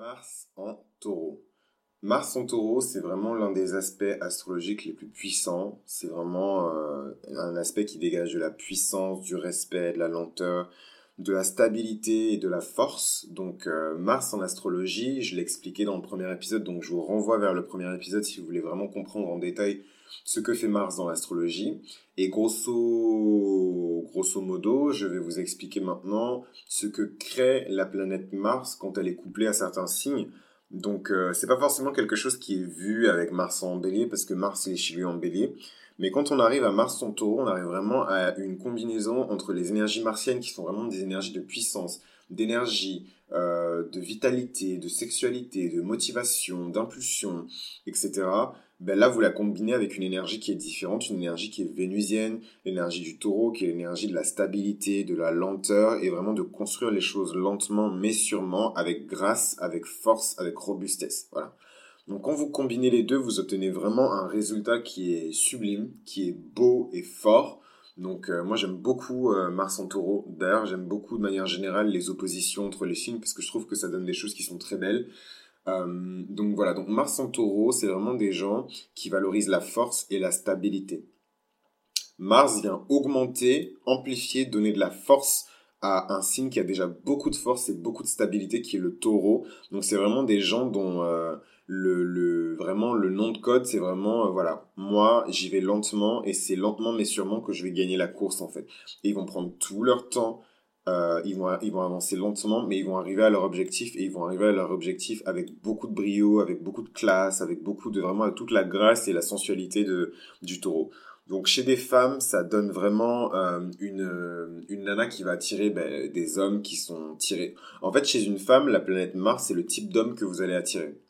Mars en taureau. Mars en taureau, c'est vraiment l'un des aspects astrologiques les plus puissants. C'est vraiment euh, un aspect qui dégage de la puissance, du respect, de la lenteur, de la stabilité et de la force. Donc euh, Mars en astrologie, je l'ai expliqué dans le premier épisode, donc je vous renvoie vers le premier épisode si vous voulez vraiment comprendre en détail ce que fait Mars dans l'astrologie. Et grosso, grosso modo, je vais vous expliquer maintenant ce que crée la planète Mars quand elle est couplée à certains signes. Donc euh, c'est pas forcément quelque chose qui est vu avec Mars en bélier parce que Mars est chez lui en bélier. Mais quand on arrive à Mars en taureau, on arrive vraiment à une combinaison entre les énergies martiennes qui sont vraiment des énergies de puissance, d'énergie, euh, de vitalité, de sexualité, de motivation, d'impulsion, etc ben là, vous la combinez avec une énergie qui est différente, une énergie qui est vénusienne, l'énergie du taureau, qui est l'énergie de la stabilité, de la lenteur, et vraiment de construire les choses lentement, mais sûrement, avec grâce, avec force, avec robustesse. Voilà. Donc quand vous combinez les deux, vous obtenez vraiment un résultat qui est sublime, qui est beau et fort. Donc euh, moi j'aime beaucoup euh, Mars en taureau. D'ailleurs j'aime beaucoup de manière générale les oppositions entre les signes parce que je trouve que ça donne des choses qui sont très belles. Euh, donc voilà, donc Mars en taureau, c'est vraiment des gens qui valorisent la force et la stabilité. Mars vient augmenter, amplifier, donner de la force à un signe qui a déjà beaucoup de force et beaucoup de stabilité, qui est le taureau. Donc c'est vraiment des gens dont euh, le, vraiment le nom de code, c'est vraiment, euh, voilà, moi j'y vais lentement et c'est lentement mais sûrement que je vais gagner la course en fait. Et ils vont prendre tout leur temps, euh, ils, vont, ils vont avancer lentement, mais ils vont arriver à leur objectif et ils vont arriver à leur objectif avec beaucoup de brio, avec beaucoup de classe, avec beaucoup de vraiment toute la grâce et la sensualité du taureau. Donc chez des femmes, ça donne vraiment euh, une, une nana qui va attirer ben, des hommes qui sont tirés. En fait, chez une femme, la planète Mars, c'est le type d'homme que vous allez attirer.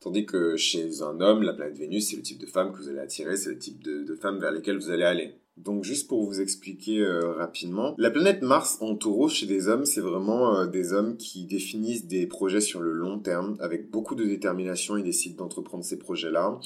Tandis que chez un homme, la planète Vénus, c'est le type de femme que vous allez attirer, c'est le type de, de femme vers lesquelles vous allez aller. Donc juste pour vous expliquer euh, rapidement, la planète Mars en taureau chez des hommes, c'est vraiment euh, des hommes qui définissent des projets sur le long terme avec beaucoup de détermination, ils décident d'entreprendre ces projets-là.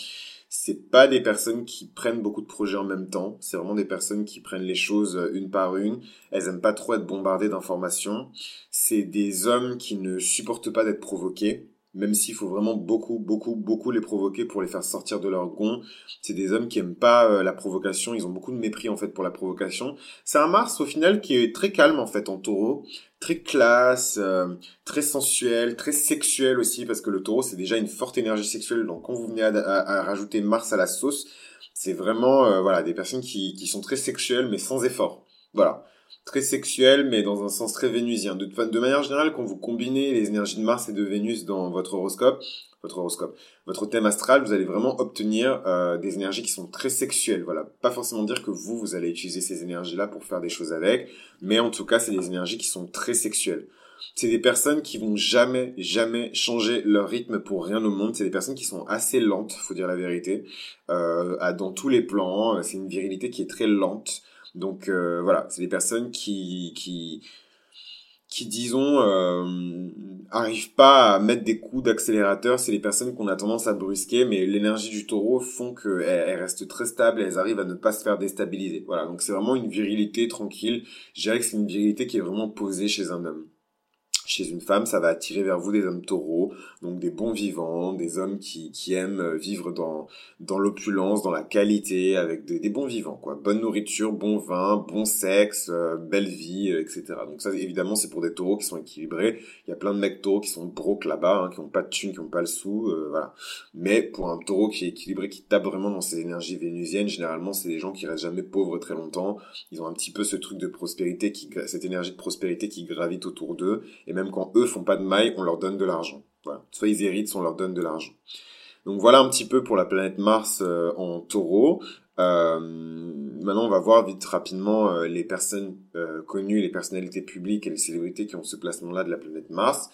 C'est pas des personnes qui prennent beaucoup de projets en même temps, c'est vraiment des personnes qui prennent les choses euh, une par une. Elles aiment pas trop être bombardées d'informations. C'est des hommes qui ne supportent pas d'être provoqués même s'il faut vraiment beaucoup, beaucoup, beaucoup les provoquer pour les faire sortir de leur gond. C'est des hommes qui aiment pas euh, la provocation, ils ont beaucoup de mépris en fait pour la provocation. C'est un Mars au final qui est très calme en fait en taureau, très classe, euh, très sensuel, très sexuel aussi, parce que le taureau c'est déjà une forte énergie sexuelle, donc quand vous venez à, rajouter Mars à la sauce, c'est vraiment euh, voilà des personnes qui, qui sont très sexuelles mais sans effort. Voilà très sexuel, mais dans un sens très vénusien. De, manière générale, quand vous combinez les énergies de Mars et de Vénus dans votre horoscope, votre horoscope, votre thème astral, vous allez vraiment obtenir euh, des énergies qui sont très sexuelles. Voilà, pas forcément dire que vous, vous allez utiliser ces énergies-là pour faire des choses avec, mais en tout cas, c'est des énergies qui sont très sexuelles. C'est des personnes qui vont jamais, jamais changer leur rythme pour rien au monde. C'est des personnes qui sont assez lentes, faut dire la vérité, euh, dans tous les plans. C'est une virilité qui est très lente. Donc euh, voilà, c'est des personnes qui qui qui disons euh, arrivent pas à mettre des coups d'accélérateur, c'est les personnes qu'on a tendance à brusquer, mais l'énergie du taureau font qu'elles elles restent très stables et elles arrivent à ne pas se faire déstabiliser. Voilà, donc c'est vraiment une virilité tranquille. Je dirais que c'est une virilité qui est vraiment posée chez un homme. Chez une femme, ça va attirer vers vous des hommes taureaux, donc des bons vivants, des hommes qui, qui aiment euh, vivre dans, dans l'opulence, dans la qualité, avec des, bons vivants, quoi. Bonne nourriture, bon vin, bon sexe, euh, belle vie, euh, etc. Donc ça, évidemment, c'est pour des taureaux qui sont équilibrés. Il y a plein de mecs taureaux qui sont broke là-bas, hein, qui ont pas de thunes, qui ont pas le sou, voilà. Mais pour un taureau qui est équilibré, qui tape vraiment dans ses énergies vénusiennes, généralement, c'est des gens qui restent jamais pauvres très longtemps. Ils ont un petit peu ce truc de prospérité, qui, cette énergie de prospérité qui gravite autour d'eux. Même quand eux font pas de maille, on leur donne de l'argent. Soit ils héritent, soit on leur donne de l'argent. Donc voilà un petit peu pour la planète Mars euh, en taureau. Euh, maintenant, on va voir vite rapidement euh, les personnes connues, les personnalités publiques et les célébrités qui ont ce placement-là de la planète Mars.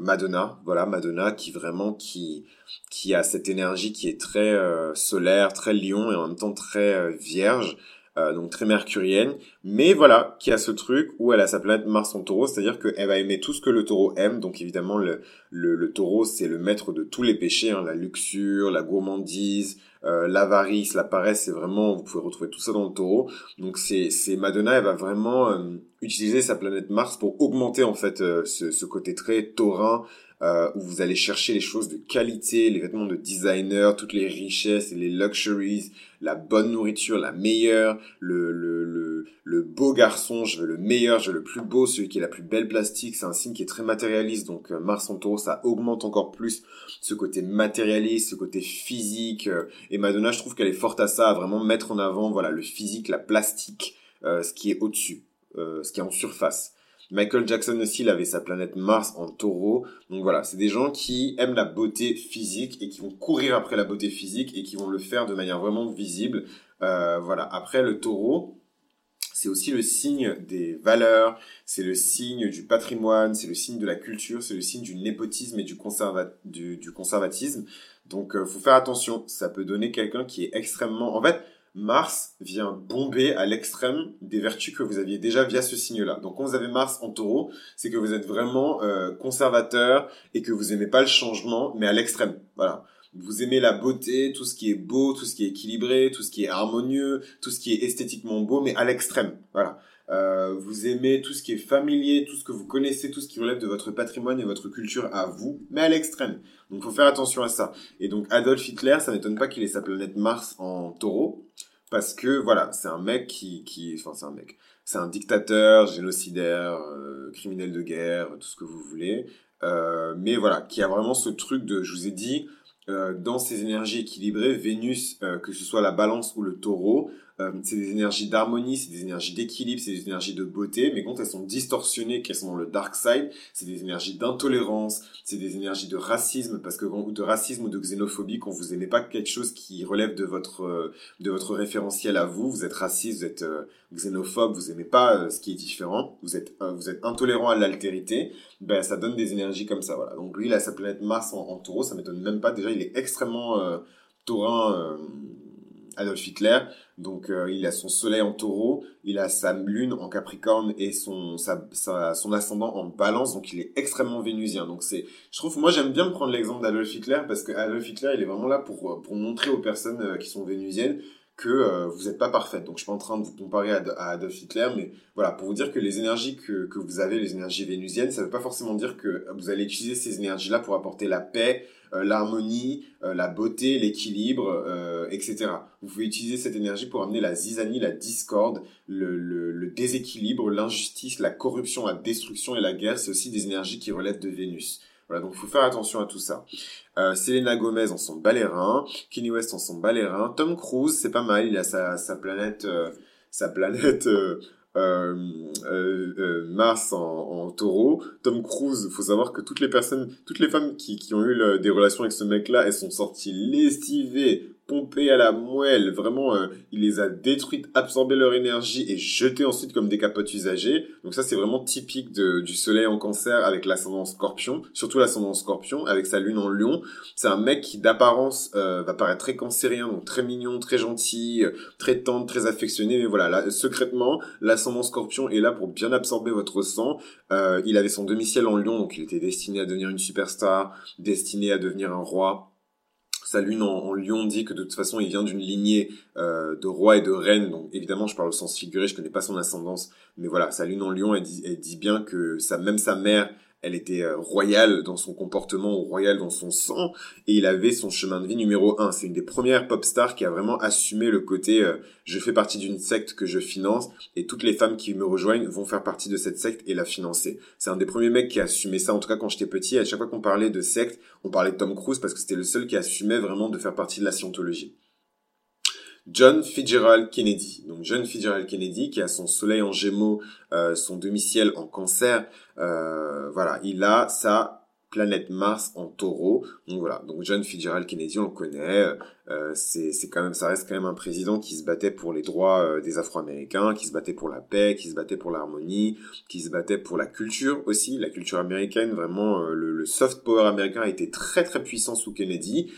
Madonna, voilà Madonna qui vraiment qui qui a cette énergie qui est très solaire, très lion et en même temps très vierge. Euh, donc très mercurienne, mais voilà, qui a ce truc où elle a sa planète Mars en taureau, c'est-à-dire qu'elle va aimer tout ce que le taureau aime, donc évidemment le, le, taureau c'est le maître de tous les péchés, hein, la luxure, la gourmandise, l'avarice, la paresse, c'est vraiment, vous pouvez retrouver tout ça dans le taureau. Donc c'est, c'est Madonna, elle va vraiment utiliser sa planète Mars pour augmenter en fait ce, ce côté très taurin, euh, où vous allez chercher les choses de qualité, les vêtements de designer, toutes les richesses et les luxuries, la bonne nourriture, la meilleure, le, le, le, le, beau garçon, je veux le meilleur, je veux le plus beau, celui qui est la plus belle plastique, c'est un signe qui est très matérialiste, donc euh, Mars en taureau, ça augmente encore plus ce côté matérialiste, ce côté physique, euh, et Madonna, je trouve qu'elle est forte à ça, à vraiment mettre en avant, voilà, le physique, la plastique, euh, ce qui est au-dessus, ce qui est en surface. Michael Jackson aussi, il avait sa planète Mars en taureau. Donc voilà, c'est des gens qui aiment la beauté physique et qui vont courir après la beauté physique et qui vont le faire de manière vraiment visible. Euh, voilà, après le taureau, c'est aussi le signe des valeurs, c'est le signe du patrimoine, c'est le signe de la culture, c'est le signe du népotisme et du, du, conservatisme. Donc, euh, faut faire attention. Ça peut donner quelqu'un qui est extrêmement... En fait, Mars vient bomber à l'extrême des vertus que vous aviez déjà via ce signe-là. Donc quand vous avez Mars en taureau, c'est que vous êtes vraiment euh, conservateur et que vous aimez pas le changement, mais à l'extrême. Voilà. Vous aimez la beauté, tout ce qui est beau, tout ce qui est équilibré, tout ce qui est harmonieux, tout ce qui est esthétiquement beau, mais à l'extrême. Voilà. Euh, vous aimez tout ce qui est familier, tout ce que vous connaissez, tout ce qui relève de votre patrimoine et votre culture à vous, mais à l'extrême. Donc, faut faire attention à ça. Et donc, Adolf Hitler, ça n'étonne pas qu'il ait sa planète Mars en taureau, parce que, voilà, c'est un mec qui, qui, enfin, c'est un mec. C'est un dictateur, génocidaire, euh, criminel de guerre, tout ce que vous voulez. Euh, mais voilà, qui a vraiment ce truc de, je vous ai dit, euh, dans ces énergies équilibrées, Vénus, euh, que ce soit la balance ou le taureau, euh, c'est des énergies d'harmonie, c'est des énergies d'équilibre, c'est des énergies de beauté, mais quand elles sont distorsionnées, qu'elles sont dans le dark side, c'est des énergies d'intolérance, c'est des énergies de racisme, parce que ou de racisme ou de xénophobie, quand vous aimez pas quelque chose qui relève de votre euh, de votre référentiel à vous, vous êtes raciste, vous êtes euh, xénophobe, vous aimez pas ce qui est différent, vous êtes vous êtes intolérant à l'altérité, ben ça donne des énergies comme ça, voilà. Donc lui, il a sa planète Mars en, en taureau, ça m'étonne même pas. Déjà, il est extrêmement taurin Adolf Hitler. Donc euh, il a son soleil en taureau, il a sa lune en capricorne et son, ascendant en balance, donc il est extrêmement vénusien. Donc c'est, je trouve, moi j'aime bien prendre l'exemple d'Adolf Hitler parce que Adolf Hitler il est vraiment là pour, pour montrer aux personnes euh, qui sont vénusiennes que euh, vous n'êtes pas parfaite. Donc je suis pas en train de vous comparer à, Adolf Hitler, mais voilà, pour vous dire que les énergies que, que vous avez, les énergies vénusiennes, ça ne veut pas forcément dire que vous allez utiliser ces énergies-là pour apporter la paix, euh, l'harmonie, euh, la beauté, l'équilibre, etc. Vous pouvez utiliser cette énergie pour amener la zizanie, la discorde, le, le, le déséquilibre, l'injustice, la corruption, la destruction et la guerre. C'est aussi des énergies qui relèvent de Vénus. Voilà, donc il faut faire attention à tout ça. Euh, Selena Gomez en son balérin, Kenny West en son balérin, Tom Cruise, c'est pas mal, il a sa, planète, sa planète euh, euh, euh Mars en, taureau. Tom Cruise, faut savoir que toutes les personnes, toutes les femmes qui, qui ont eu des relations avec ce mec-là, elles sont sorties lessivées, pompé à la moelle. Vraiment, euh, il les a détruites, absorbé leur énergie et jeté ensuite comme des capotes usagées. Donc ça, c'est vraiment typique de, du soleil en cancer avec l'ascendant scorpion, surtout l'ascendant scorpion avec sa lune en lion. C'est un mec qui d'apparence euh, va paraître très cancérien, donc très mignon, très gentil, euh, très tendre, très affectionné. Mais voilà, là, secrètement, l'ascendant scorpion est là pour bien absorber votre sang. il avait son demi-ciel en lion, donc il était destiné à devenir une superstar, destiné à devenir un roi sa lune en, lion dit que de toute façon il vient d'une lignée euh, de rois et de reines. Donc évidemment je parle au sens figuré, je connais pas son ascendance, mais voilà, sa lune en lion, elle dit, bien que même sa mère elle était euh, royale dans son comportement royale dans son sang, et il avait son chemin de vie numéro un. C'est une des premières pop stars qui a vraiment assumé le côté euh, je fais partie d'une secte que je finance, et toutes les femmes qui me rejoignent vont faire partie de cette secte et la financer. C'est un des premiers mecs qui a assumé ça, en tout cas quand j'étais petit, à chaque fois qu'on parlait de secte, on parlait de Tom Cruise parce que c'était le seul qui assumait vraiment de faire partie de la scientologie. John Fitzgerald Kennedy. Donc John Fitzgerald Kennedy qui a son soleil en gémeaux, euh, son demi-ciel en cancer. Euh, voilà, il a sa planète Mars en taureau. Donc voilà, donc John Fitzgerald Kennedy, on le connaît. Euh, c'est quand même, ça reste quand même un président qui se battait pour les droits euh, des Afro-Américains, qui se battait pour la paix, qui se battait pour l'harmonie, qui se battait pour la culture aussi, la culture américaine. Vraiment, euh, le, le, soft power américain a été très très puissant sous Kennedy.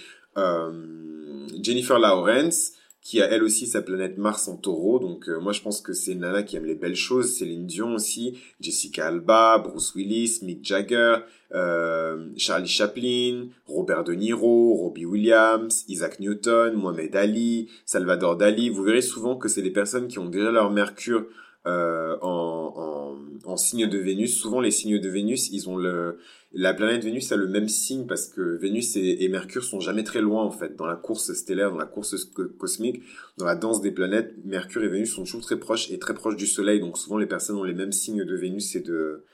Jennifer Lawrence, qui a elle aussi sa planète Mars en taureau. Donc euh, moi je pense que c'est nana qui aime les belles choses. Céline Dion aussi, Jessica Alba, Bruce Willis, Mick Jagger, euh, Charlie Chaplin, Robert De Niro, Robbie Williams, Isaac Newton, Mohamed Ali, Salvador Dali. Vous verrez souvent que c'est des personnes qui ont déjà leur Mercure euh, en, en, en signe de Vénus. Souvent les signes de Vénus, ils ont le la planète Vénus a le même signe parce que Vénus et, Mercure sont jamais très loin en fait dans la course stellaire, dans la course cosmique, dans la danse des planètes. Mercure et Vénus sont toujours très proches et très proches du Soleil, donc souvent les personnes ont les mêmes signes de Vénus et de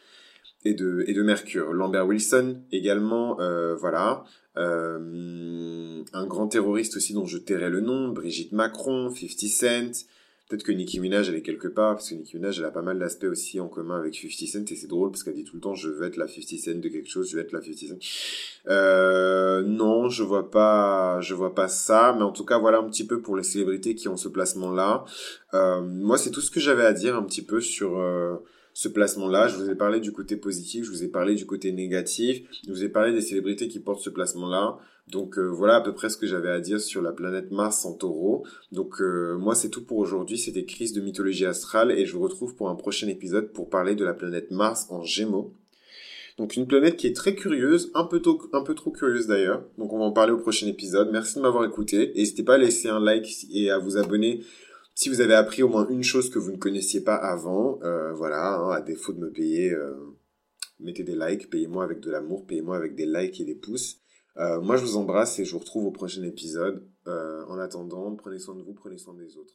et de et de Mercure. Lambert Wilson également, euh, voilà. Euh, un grand terroriste aussi dont je tairai le nom, Brigitte Macron, 50 Cent, Peut-être que Nicki Minaj, elle est quelque part, parce que Nicki Minaj, elle a pas mal d'aspects aussi en commun avec 50 Cent, et c'est drôle, parce qu'elle dit tout le temps, je veux être la 50 Cent de quelque chose, je veux être la 50 Cent. Euh, non, je vois pas, je vois pas ça, mais en tout cas, voilà un petit peu pour les célébrités qui ont ce placement-là. Euh, moi, c'est tout ce que j'avais à dire un petit peu sur... Euh, ce placement-là. Je vous ai parlé du côté positif, je vous ai parlé du côté négatif, je vous ai parlé des célébrités qui portent ce placement-là. Donc euh, voilà à peu près ce que j'avais à dire sur la planète Mars en taureau. Donc euh, moi c'est tout pour aujourd'hui, c'était Crise de mythologie astrale et je vous retrouve pour un prochain épisode pour parler de la planète Mars en gémeaux. Donc une planète qui est très curieuse, un peu, un peu trop curieuse d'ailleurs. Donc on va en parler au prochain épisode. Merci de m'avoir écouté. N'hésitez pas à laisser un like et à vous abonner si vous avez appris au moins une chose que vous ne connaissiez pas avant, euh, voilà, hein, à défaut de me payer, euh, mettez des likes, payez-moi avec de l'amour, payez-moi avec des likes et des pouces. Euh, moi, je vous embrasse et je vous retrouve au prochain épisode. en attendant, prenez soin de vous, prenez soin des autres.